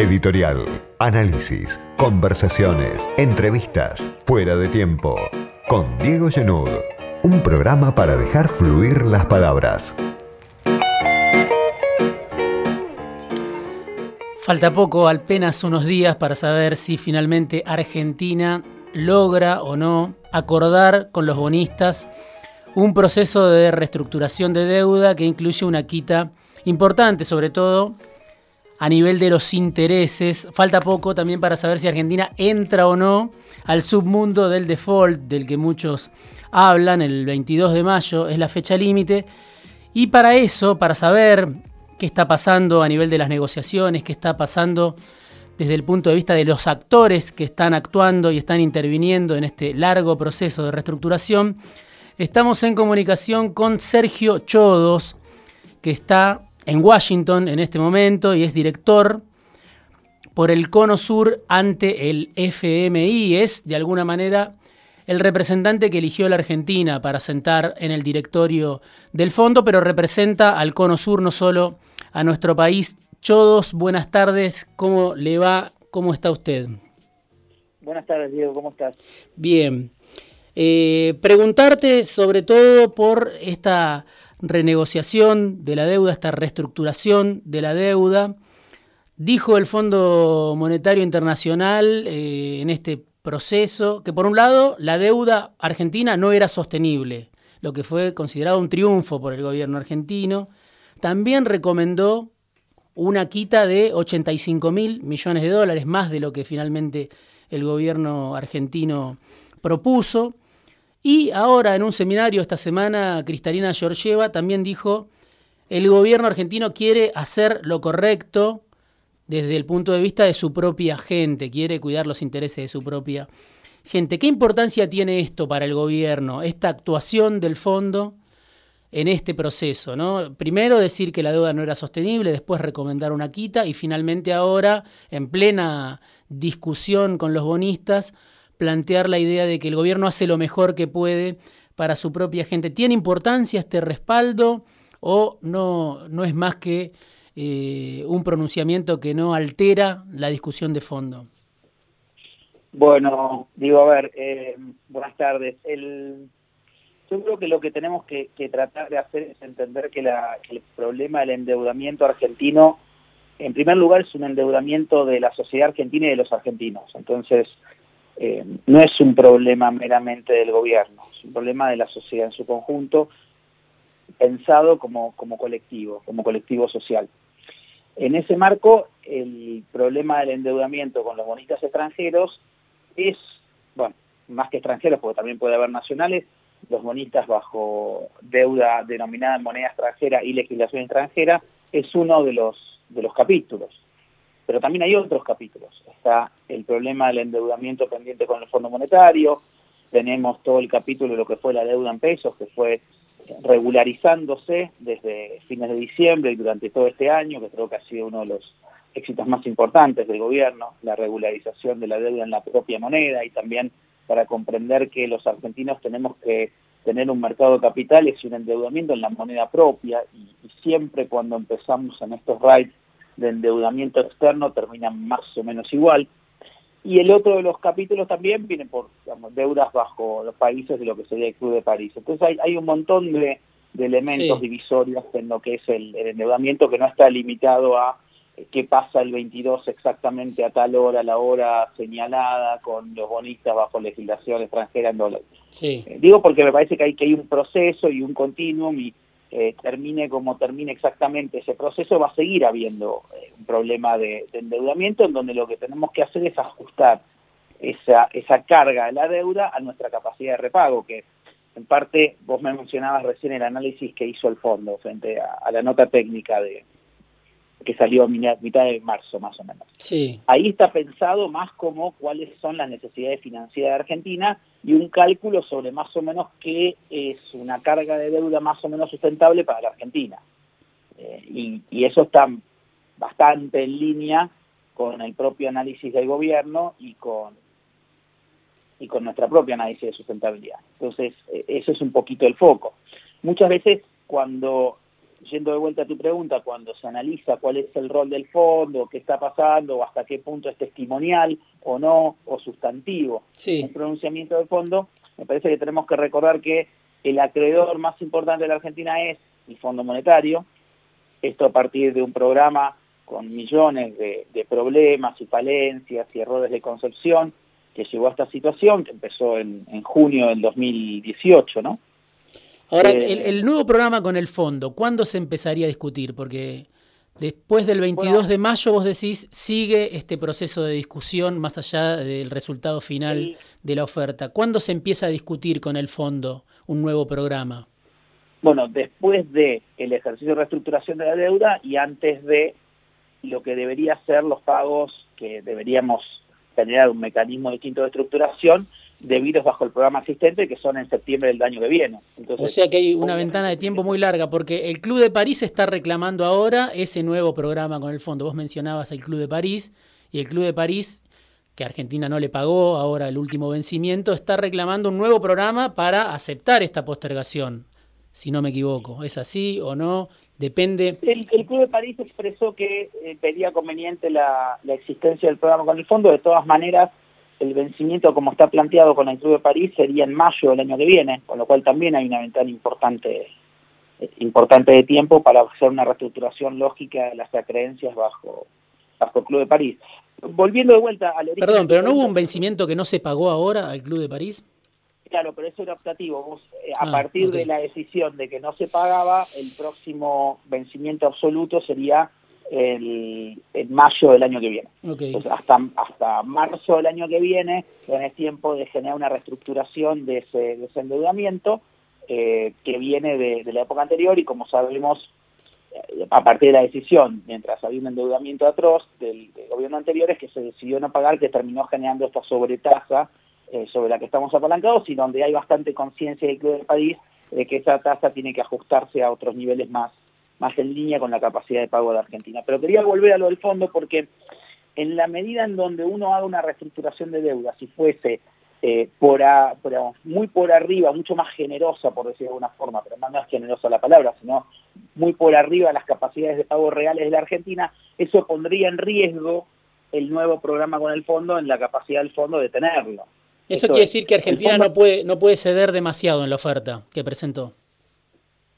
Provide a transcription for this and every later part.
Editorial, análisis, conversaciones, entrevistas, fuera de tiempo. Con Diego Genud, un programa para dejar fluir las palabras. Falta poco, apenas unos días para saber si finalmente Argentina logra o no acordar con los bonistas un proceso de reestructuración de deuda que incluye una quita importante, sobre todo a nivel de los intereses. Falta poco también para saber si Argentina entra o no al submundo del default, del que muchos hablan, el 22 de mayo es la fecha límite. Y para eso, para saber qué está pasando a nivel de las negociaciones, qué está pasando desde el punto de vista de los actores que están actuando y están interviniendo en este largo proceso de reestructuración, estamos en comunicación con Sergio Chodos, que está en Washington en este momento y es director por el Cono Sur ante el FMI. Es, de alguna manera, el representante que eligió la Argentina para sentar en el directorio del fondo, pero representa al Cono Sur, no solo a nuestro país. Chodos, buenas tardes. ¿Cómo le va? ¿Cómo está usted? Buenas tardes, Diego. ¿Cómo estás? Bien. Eh, preguntarte sobre todo por esta renegociación de la deuda, esta reestructuración de la deuda. Dijo el Fondo Monetario Internacional eh, en este proceso que por un lado la deuda argentina no era sostenible, lo que fue considerado un triunfo por el gobierno argentino. También recomendó una quita de 85 mil millones de dólares, más de lo que finalmente el gobierno argentino propuso. Y ahora en un seminario esta semana, Cristalina Georgieva también dijo, el gobierno argentino quiere hacer lo correcto desde el punto de vista de su propia gente, quiere cuidar los intereses de su propia gente. ¿Qué importancia tiene esto para el gobierno, esta actuación del fondo en este proceso? ¿no? Primero decir que la deuda no era sostenible, después recomendar una quita y finalmente ahora, en plena discusión con los bonistas, plantear la idea de que el gobierno hace lo mejor que puede para su propia gente. ¿Tiene importancia este respaldo o no, no es más que eh, un pronunciamiento que no altera la discusión de fondo? Bueno, digo, a ver, eh, buenas tardes. El, yo creo que lo que tenemos que, tratar de hacer es entender que, que el problema del endeudamiento argentino, en primer lugar, es un endeudamiento de la sociedad argentina y de los argentinos. Entonces, eh, no es un problema meramente del gobierno, es un problema de la sociedad en su conjunto, pensado como, como colectivo, como colectivo social. En ese marco, el problema del endeudamiento con los bonistas extranjeros es, bueno, más que extranjeros, porque también puede haber nacionales, los bonistas bajo deuda denominada en moneda extranjera y legislación extranjera, es uno de los, de los capítulos. Pero también hay otros capítulos. Está el problema del endeudamiento pendiente con el Fondo Monetario, tenemos todo el capítulo de lo que fue la deuda en pesos, que fue regularizándose desde fines de diciembre y durante todo este año, que creo que ha sido uno de los éxitos más importantes del gobierno, la regularización de la deuda en la propia moneda. Y también para comprender que los argentinos tenemos que tener un mercado de capitales y un endeudamiento en la moneda propia. Y, siempre cuando empezamos en estos rights de endeudamiento externo terminan más o menos igual. Y el otro de los capítulos también viene por deudas bajo los países de lo que sería el Club de París. Entonces hay, hay un montón de, elementos divisorios en lo que es el, endeudamiento que no está limitado a eh, qué pasa el 22 exactamente a tal hora, la hora señalada, con los bonistas bajo legislación extranjera en dólares. Sí. Eh, digo porque me parece que hay, que hay un proceso y un continuum y eh, termine como termine exactamente ese proceso, va a seguir habiendo eh, un problema de, endeudamiento en donde lo que tenemos que hacer es ajustar esa, esa carga de la deuda a nuestra capacidad de repago, que en parte vos me mencionabas recién el análisis que hizo el fondo frente a la nota técnica de, que salió a mitad de marzo más o menos. Sí. Ahí está pensado más como cuáles son las necesidades financieras de Argentina y un cálculo sobre más o menos qué es una carga de deuda más o menos sustentable para la Argentina. Eh, y, y, eso está bastante en línea con el propio análisis del gobierno y con y con nuestra propia análisis de sustentabilidad. Entonces, eh, eso es un poquito el foco. Muchas veces cuando yendo de vuelta a tu pregunta, cuando se analiza cuál es el rol del fondo, qué está pasando, o hasta qué punto es testimonial o no, o sustantivo sí. el pronunciamiento del fondo, me parece que tenemos que recordar que el acreedor más importante de la Argentina es el Fondo Monetario, esto a partir de un programa con millones de, problemas y falencias y errores de concepción que llevó a esta situación, que empezó en, junio del 2018, ¿no? Ahora, eh, el, nuevo programa con el fondo, ¿cuándo se empezaría a discutir? Porque después del 22 de mayo, vos decís, sigue este proceso de discusión más allá del resultado final de la oferta. ¿Cuándo se empieza a discutir con el fondo un nuevo programa? Bueno, después de el ejercicio de reestructuración de la deuda y antes de lo que debería ser los pagos que deberíamos generar un mecanismo distinto de estructuración debidos bajo el programa existente que son en septiembre del año que viene. o sea que hay una ventana de tiempo muy larga porque el Club de París está reclamando ahora ese nuevo programa con el fondo. Vos mencionabas el Club de París y el Club de París que Argentina no le pagó ahora el último vencimiento, está reclamando un nuevo programa para aceptar esta postergación, si no me equivoco. ¿Es así o no? Depende. El, Club de París expresó que eh, pedía conveniente la, existencia del programa con el fondo. De todas maneras, el vencimiento, como está planteado con el Club de París, sería en mayo del año que viene, con lo cual también hay una ventana importante eh, importante de tiempo para hacer una reestructuración lógica de las acreencias bajo, bajo el Club de París. Volviendo de vuelta al origen... Perdón, pero ¿no hubo un vencimiento que no se pagó ahora al Club de París? Claro, pero eso era optativo. Eh, a ah, partir de la decisión de que no se pagaba, el próximo vencimiento absoluto sería el, en mayo del año que viene. hasta, hasta marzo del año que viene tenés tiempo de generar una reestructuración de ese, endeudamiento eh, que viene de, la época anterior y como sabemos, eh, a partir de la decisión, mientras había un endeudamiento atroz del, del gobierno anterior, es que se decidió no pagar, que terminó generando esta sobretasa eh, sobre la que estamos apalancados y donde hay bastante conciencia del Club del país de que esa tasa tiene que ajustarse a otros niveles más, más en línea con la capacidad de pago de Argentina. Pero quería volver a lo del fondo porque en la medida en donde uno haga una reestructuración de deuda, si fuese eh, por, muy por arriba, mucho más generosa, por decir de alguna forma, pero más no es generosa la palabra, sino muy por arriba las capacidades de pago reales de la Argentina, eso pondría en riesgo el nuevo programa con el fondo en la capacidad del fondo de tenerlo. Eso quiere decir que Argentina no, puede, no puede ceder demasiado en la oferta que presentó.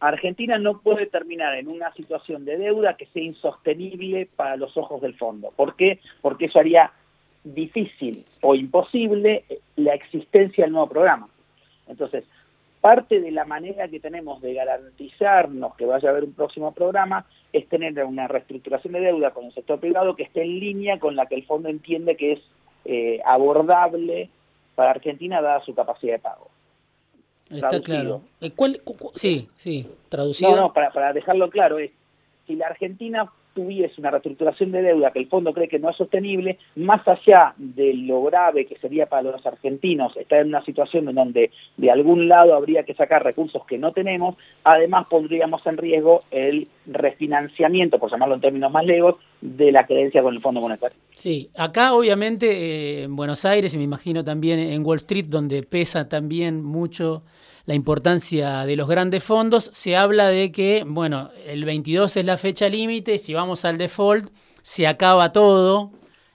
Argentina no puede terminar en una situación de deuda que sea insostenible para los ojos del fondo. ¿Por qué? Porque eso haría difícil o imposible la existencia del nuevo programa. Entonces, parte de la manera que tenemos de garantizarnos que vaya a haber un próximo programa es tener una reestructuración de deuda con el sector privado que esté en línea con la que el fondo entiende que es eh, abordable para Argentina dada su capacidad de pago. Está claro. Eh, ¿Cuál, sí, sí, traducido. No, no, para, para dejarlo claro, es si la Argentina tuviese una reestructuración de deuda que el fondo cree que no es sostenible, más allá de lo grave que sería para los argentinos estar en una situación en donde de algún lado habría que sacar recursos que no tenemos, además pondríamos en riesgo el refinanciamiento, por llamarlo en términos más legos, de la creencia con el Fondo Monetario. Sí, acá obviamente eh, en Buenos Aires y me imagino también en Wall Street, donde pesa también mucho la importancia de los grandes fondos, se habla de que, bueno, el 22 es la fecha límite, si vamos al default, se acaba todo.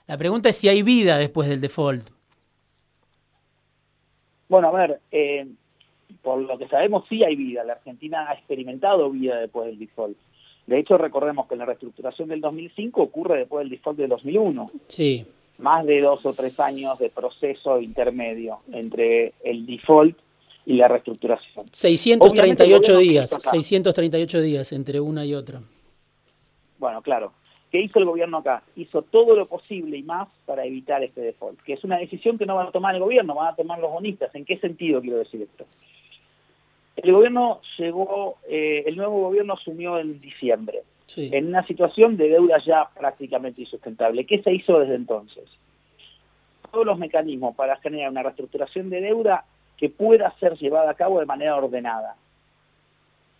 La pregunta es si hay vida después del default. Bueno, a ver, eh, por lo que sabemos sí hay vida. La Argentina ha experimentado vida después del default. De hecho, recordemos que la reestructuración del 2005 ocurre después del default del 2001. Sí. Más de dos o tres años de proceso intermedio entre el default y la reestructuración. 638 días, 638 días entre una y otra. Bueno, claro. ¿Qué hizo el gobierno acá? Hizo todo lo posible y más para evitar este default, que es una decisión que no va a tomar el gobierno, van a tomar los bonistas. ¿En qué sentido quiero decir esto? El gobierno llegó, eh, el nuevo gobierno asumió en diciembre, en una situación de deuda ya prácticamente insustentable. ¿Qué se hizo desde entonces? Todos los mecanismos para generar una reestructuración de deuda que pueda ser llevada a cabo de manera ordenada.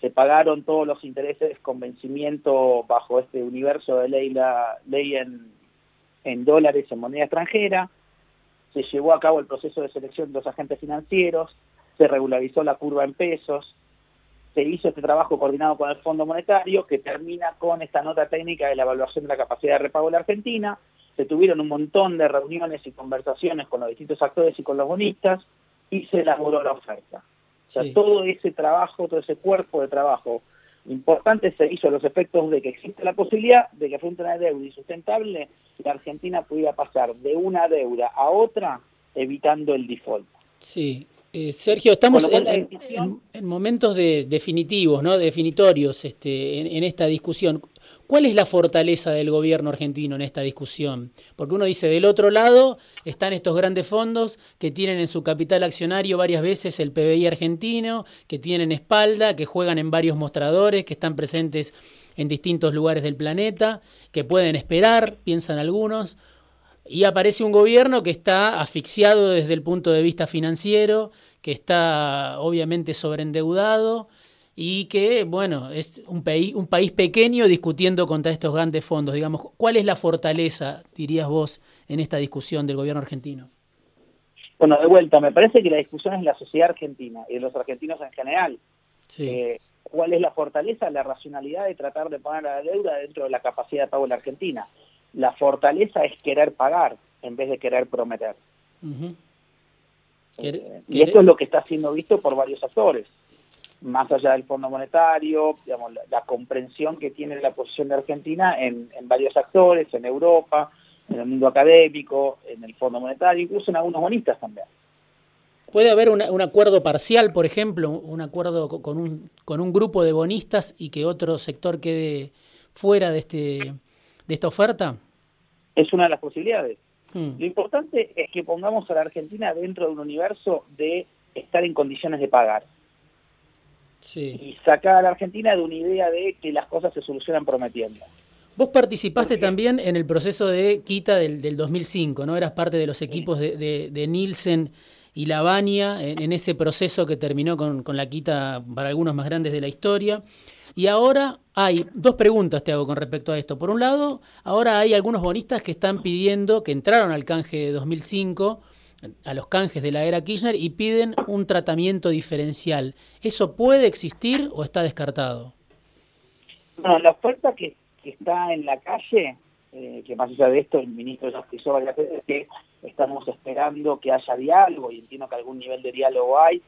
Se pagaron todos los intereses con vencimiento bajo este universo de ley, la ley en, en dólares en moneda extranjera, se llevó a cabo el proceso de selección de los agentes financieros, se regularizó la curva en pesos, se hizo este trabajo coordinado con el Fondo Monetario que termina con esta nota técnica de la evaluación de la capacidad de repago de la Argentina. Se tuvieron un montón de reuniones y conversaciones con los distintos actores y con los bonistas y se elaboró la oferta. O sea, todo ese trabajo, todo ese cuerpo de trabajo importante se hizo a los efectos de que existe la posibilidad de que frente a una deuda insustentable, la Argentina pudiera pasar de una deuda a otra evitando el default. Sí, eh, Sergio, estamos en, momentos de, definitivos, ¿no? definitorios este, en, esta discusión. ¿Cuál es la fortaleza del gobierno argentino en esta discusión? Porque uno dice, del otro lado están estos grandes fondos que tienen en su capital accionario varias veces el PBI argentino, que tienen espalda, que juegan en varios mostradores, que están presentes en distintos lugares del planeta, que pueden esperar, piensan algunos y aparece un gobierno que está asfixiado desde el punto de vista financiero, que está obviamente sobreendeudado y que, bueno, es un, país, un país pequeño discutiendo contra estos grandes fondos. Digamos, ¿cuál es la fortaleza, dirías vos, en esta discusión del gobierno argentino? Bueno, de vuelta, me parece que la discusión es la sociedad argentina y de los argentinos en general. Eh, ¿Cuál es la fortaleza? La racionalidad de tratar de poner la deuda dentro de la capacidad de pago de la Argentina la fortaleza es querer pagar en vez de querer prometer. Eh, y esto es lo que está siendo visto por varios actores, más allá del Fondo Monetario, digamos, la, comprensión que tiene la posición de Argentina en, varios actores, en Europa, en el mundo académico, en el Fondo Monetario, incluso en algunos bonistas también. ¿Puede haber un acuerdo parcial, por ejemplo, un acuerdo con un, con un grupo de bonistas y que otro sector quede fuera de este de esta oferta? Es una de las posibilidades. Hmm. Lo importante es que pongamos a la Argentina dentro de un universo de estar en condiciones de pagar. Sí. Y sacar a la Argentina de una idea de que las cosas se solucionan prometiendo. Vos participaste también en el proceso de quita del, del, 2005, ¿no? Eras parte de los equipos de, de, Nielsen y Lavania en, en, ese proceso que terminó con, con la quita para algunos más grandes de la historia. Y ahora hay dos preguntas te hago con respecto a esto. Por un lado, ahora hay algunos bonistas que están pidiendo, que entraron al canje de 2005, a los canjes de la era Kirchner, y piden un tratamiento diferencial. ¿Eso puede existir o está descartado? Bueno, la oferta que, está en la calle, eh, que más allá de esto el ministro ya expresó varias veces que estamos esperando que haya diálogo y entiendo que algún nivel de diálogo hay,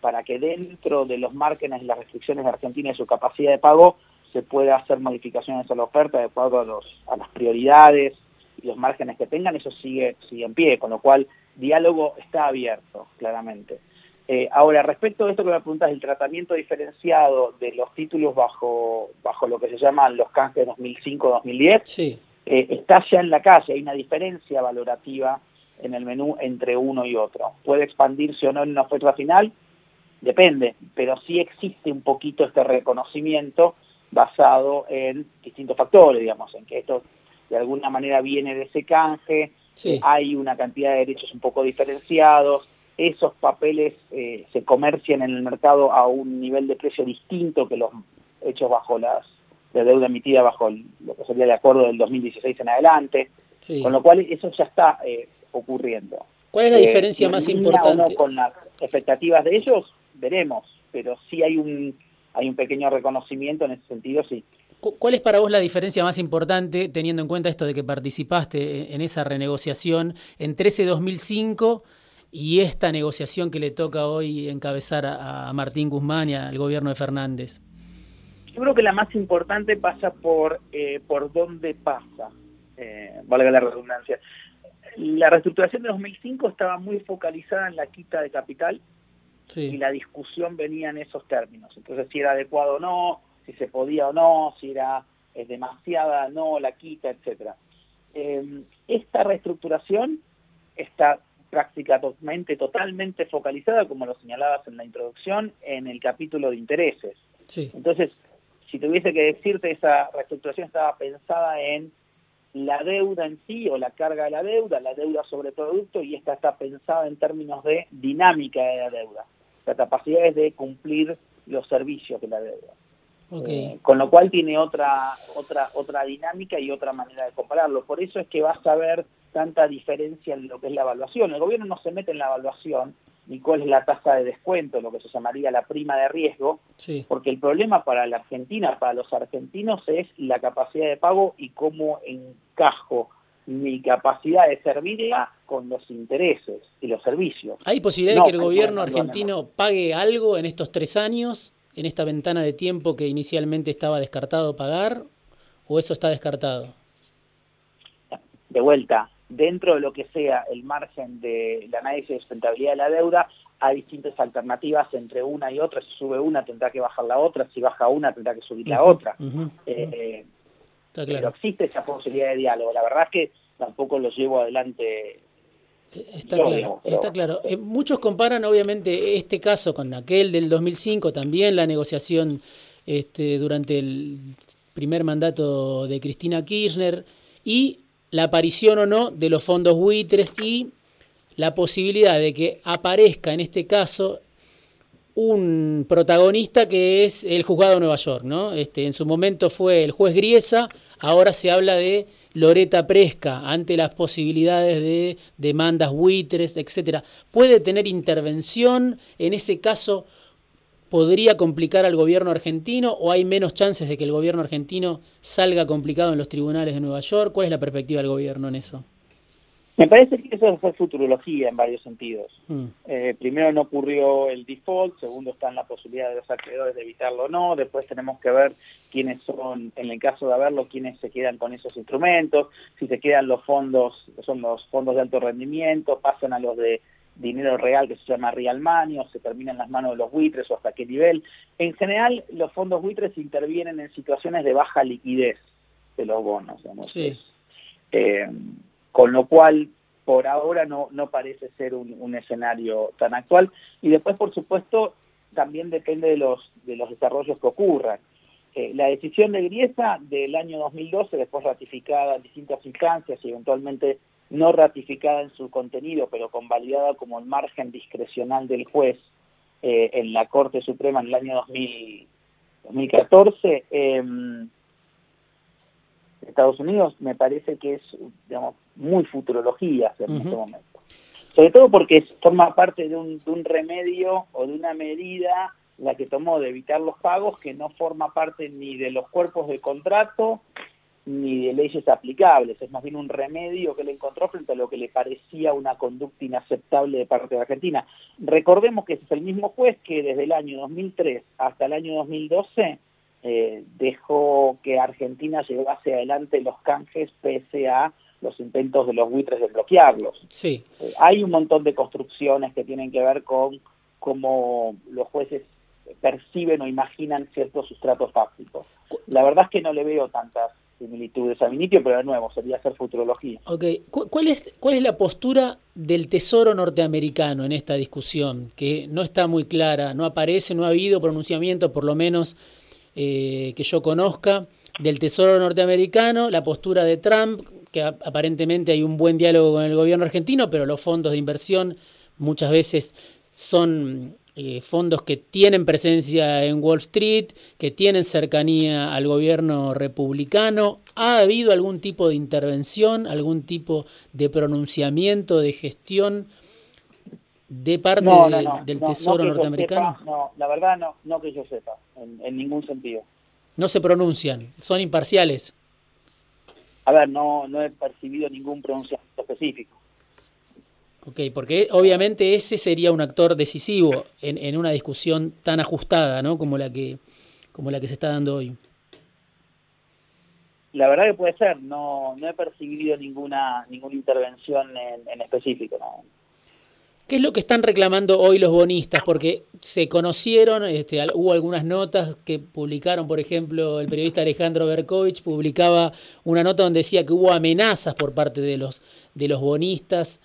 para que dentro de los márgenes y las restricciones de Argentina y su capacidad de pago se pueda hacer modificaciones a la oferta de acuerdo a, los, a las prioridades y los márgenes que tengan, eso sigue, sigue en pie, con lo cual diálogo está abierto, claramente. Eh, ahora, respecto a esto que me preguntas, el tratamiento diferenciado de los títulos bajo, bajo lo que se llaman los canjes 2005-2010, sí. Eh, está ya en la calle, hay una diferencia valorativa en el menú entre uno y otro. Puede expandirse o no en una oferta final, depende, pero sí existe un poquito este reconocimiento basado en distintos factores, digamos, en que esto de alguna manera viene de ese canje, hay una cantidad de derechos un poco diferenciados, esos papeles eh, se comercian en el mercado a un nivel de precio distinto que los hechos bajo las de deuda emitida bajo lo que sería el acuerdo del 2016 en adelante, con lo cual eso ya está eh, ocurriendo. ¿Cuál es la diferencia eh, más importante? con las expectativas de ellos, veremos, pero sí hay un, hay un pequeño reconocimiento en ese sentido, sí. ¿Cuál es para vos la diferencia más importante, teniendo en cuenta esto de que participaste en esa renegociación entre ese 2005 y esta negociación que le toca hoy encabezar a, Martín Guzmán y al gobierno de Fernández? Yo creo que la más importante pasa por, eh, por dónde pasa, eh, valga la redundancia. La reestructuración de 2005 estaba muy focalizada en la quita de capital, y la discusión venía en esos términos. Entonces, si era adecuado o no, si se podía o no, si era es demasiada no, la quita, etcétera. Eh, esta reestructuración está prácticamente totalmente focalizada, como lo señalabas en la introducción, en el capítulo de intereses. Entonces, si tuviese que decirte, esa reestructuración estaba pensada en la deuda en sí o la carga de la deuda, la deuda sobre producto, y esta está pensada en términos de dinámica de la deuda la capacidad es de cumplir los servicios de la deuda. Eh, con lo cual tiene otra, otra, otra dinámica y otra manera de compararlo. Por eso es que vas a ver tanta diferencia en lo que es la evaluación. El gobierno no se mete en la evaluación ni cuál es la tasa de descuento, lo que se llamaría la prima de riesgo, porque el problema para la Argentina, para los argentinos, es la capacidad de pago y cómo encajo mi capacidad de servirla con los intereses y los servicios. ¿Hay posibilidad de que el gobierno argentino pague algo en estos tres años, en esta ventana de tiempo que inicialmente estaba descartado pagar, o eso está descartado? De vuelta, dentro de lo que sea el margen del análisis de sustentabilidad de la deuda, hay distintas alternativas entre una y otra. Si sube una, tendrá que bajar la otra. Si baja una, tendrá que subir la otra. Eh, pero existe esa posibilidad de diálogo. La verdad es que tampoco lo llevo adelante. Está claro, está claro. Eh, muchos comparan obviamente este caso con aquel del 2005, también la negociación este, durante el primer mandato de Cristina Kirchner y la aparición o no de los fondos buitres y la posibilidad de que aparezca en este caso un protagonista que es el juzgado de Nueva York, ¿no? Este, en su momento fue el juez Griesa, ahora se habla de Loreta Presca ante las posibilidades de demandas buitres, etcétera. ¿Puede tener intervención en ese caso? podría complicar al gobierno argentino o hay menos chances de que el gobierno argentino salga complicado en los tribunales de Nueva York? ¿Cuál es la perspectiva del gobierno en eso? Me parece que eso es futurología en varios sentidos. Mm. Eh, primero no ocurrió el default, segundo está en la posibilidad de los acreedores de evitarlo o no, después tenemos que ver quiénes son, en el caso de haberlo, quiénes se quedan con esos instrumentos, si se quedan los fondos, son los fondos de alto rendimiento, pasan a los de dinero real que se llama real money o se termina en las manos de los buitres o hasta qué nivel. En general, los fondos buitres intervienen en situaciones de baja liquidez de los bonos. Eh, con lo cual, por ahora no, no parece ser un, escenario tan actual. Y después, por supuesto, también depende de los, de los desarrollos que ocurran. Eh, la decisión de Griesa del año 2012, después ratificada en distintas instancias y eventualmente no ratificada en su contenido, pero convalidada como el margen discrecional del juez eh, en la Corte Suprema en el año 2014, eh, Estados Unidos me parece que es digamos, muy futurología en este momento. Sobre todo porque forma parte de un, de un remedio o de una medida la que tomó de evitar los pagos que no forma parte ni de los cuerpos de contrato ni de leyes aplicables, es más bien un remedio que le encontró frente a lo que le parecía una conducta inaceptable de parte de Argentina. Recordemos que es el mismo juez que desde el año 2003 hasta el año 2012 eh, dejó que Argentina llevase adelante los canjes pese a los intentos de los buitres de bloquearlos. Sí. Eh, hay un montón de construcciones que tienen que ver con cómo los jueces perciben o imaginan ciertos sustratos fácticos. La verdad es que no le veo tantas similitudes a Vinitio, pero de nuevo, sería hacer futurología. Ok, ¿cuál es, ¿cuál es la postura del Tesoro norteamericano en esta discusión? Que no está muy clara, no aparece, no ha habido pronunciamiento, por lo menos eh, que yo conozca, del Tesoro norteamericano, la postura de Trump, que aparentemente hay un buen diálogo con el gobierno argentino, pero los fondos de inversión muchas veces son eh, fondos que tienen presencia en Wall Street, que tienen cercanía al gobierno republicano. ¿Ha habido algún tipo de intervención, algún tipo de pronunciamiento, de gestión de parte del Tesoro norteamericano? no, la verdad no, no que yo sepa, en, ningún sentido. No se pronuncian, son imparciales. A ver, no, no he percibido ningún pronunciamiento específico. Ok, porque obviamente ese sería un actor decisivo en, en, una discusión tan ajustada, ¿no? Como la que como la que se está dando hoy. La verdad que puede ser. No, no he percibido ninguna ninguna intervención en, en específico. ¿no? ¿Qué es lo que están reclamando hoy los bonistas? Porque se conocieron, este, hubo algunas notas que publicaron, por ejemplo, el periodista Alejandro Berkovich publicaba una nota donde decía que hubo amenazas por parte de los, de los bonistas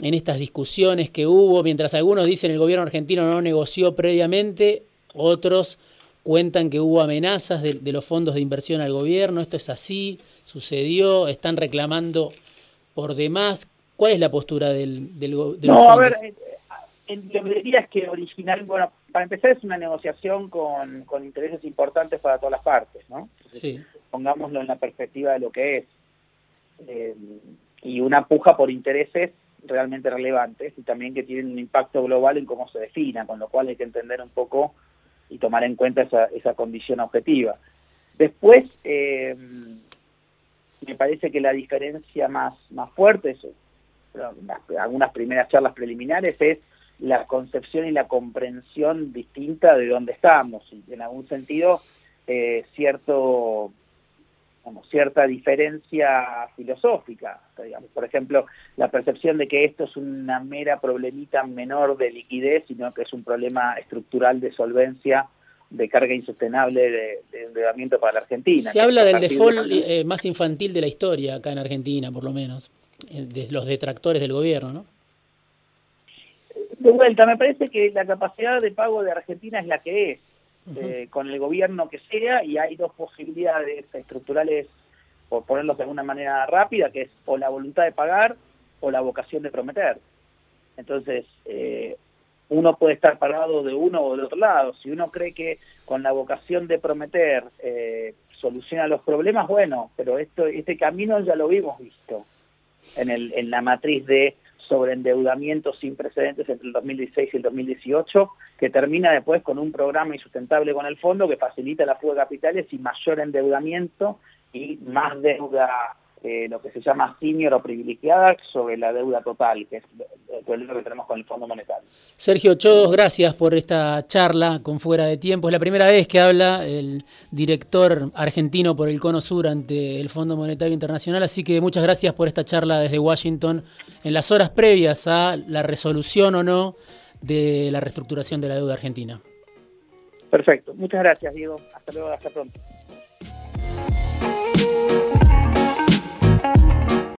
en estas discusiones que hubo, mientras algunos dicen el gobierno argentino no negoció previamente, otros cuentan que hubo amenazas de, los fondos de inversión al gobierno, esto es así, sucedió, están reclamando por demás. ¿Cuál es la postura del, del, No, a ver, eh, lo que diría es que original, bueno, para empezar es una negociación con, con intereses importantes para todas las partes, ¿no? sí. Pongámoslo en la perspectiva de lo que es. Eh, y una puja por intereses realmente relevantes y también que tienen un impacto global en cómo se defina, con lo cual hay que entender un poco y tomar en cuenta esa, esa condición objetiva. Después, eh, me parece que la diferencia más, más fuerte, es, algunas primeras charlas preliminares, es la concepción y la comprensión distinta de dónde estamos, y en algún sentido eh, cierto como cierta diferencia filosófica. Digamos. Por ejemplo, la percepción de que esto es una mera problemita menor de liquidez, sino que es un problema estructural de solvencia de carga insostenible de, endeudamiento para la Argentina. Se habla del default eh, más infantil de la historia acá en Argentina, por lo menos, de los detractores del gobierno, ¿no? De vuelta, me parece que la capacidad de pago de Argentina es la que es, eh, con el gobierno que sea, y hay dos posibilidades estructurales, por ponerlos de alguna manera rápida, que es o la voluntad de pagar o la vocación de prometer. Entonces, eh, uno puede estar parado de uno o del otro lado. Si uno cree que con la vocación de prometer eh, soluciona los problemas, bueno, pero esto, este camino ya lo hemos visto en, el, en la matriz de sobreendeudamiento sin precedentes entre el 2016 y el 2018, que termina después con un programa insustentable con el fondo que facilita la fuga de capitales y mayor endeudamiento y más deuda eh, lo que se llama senior o privilegiada sobre la deuda total, que es el problema que tenemos con el Fondo Monetario. Sergio Chodos, gracias por esta charla con Fuera de Tiempo. Es la primera vez que habla el director argentino por el Cono Sur ante el Fondo Monetario Internacional, así que muchas gracias por esta charla desde Washington en las horas previas a la resolución o no de la reestructuración de la deuda argentina. Perfecto, muchas gracias Diego, hasta luego, hasta pronto.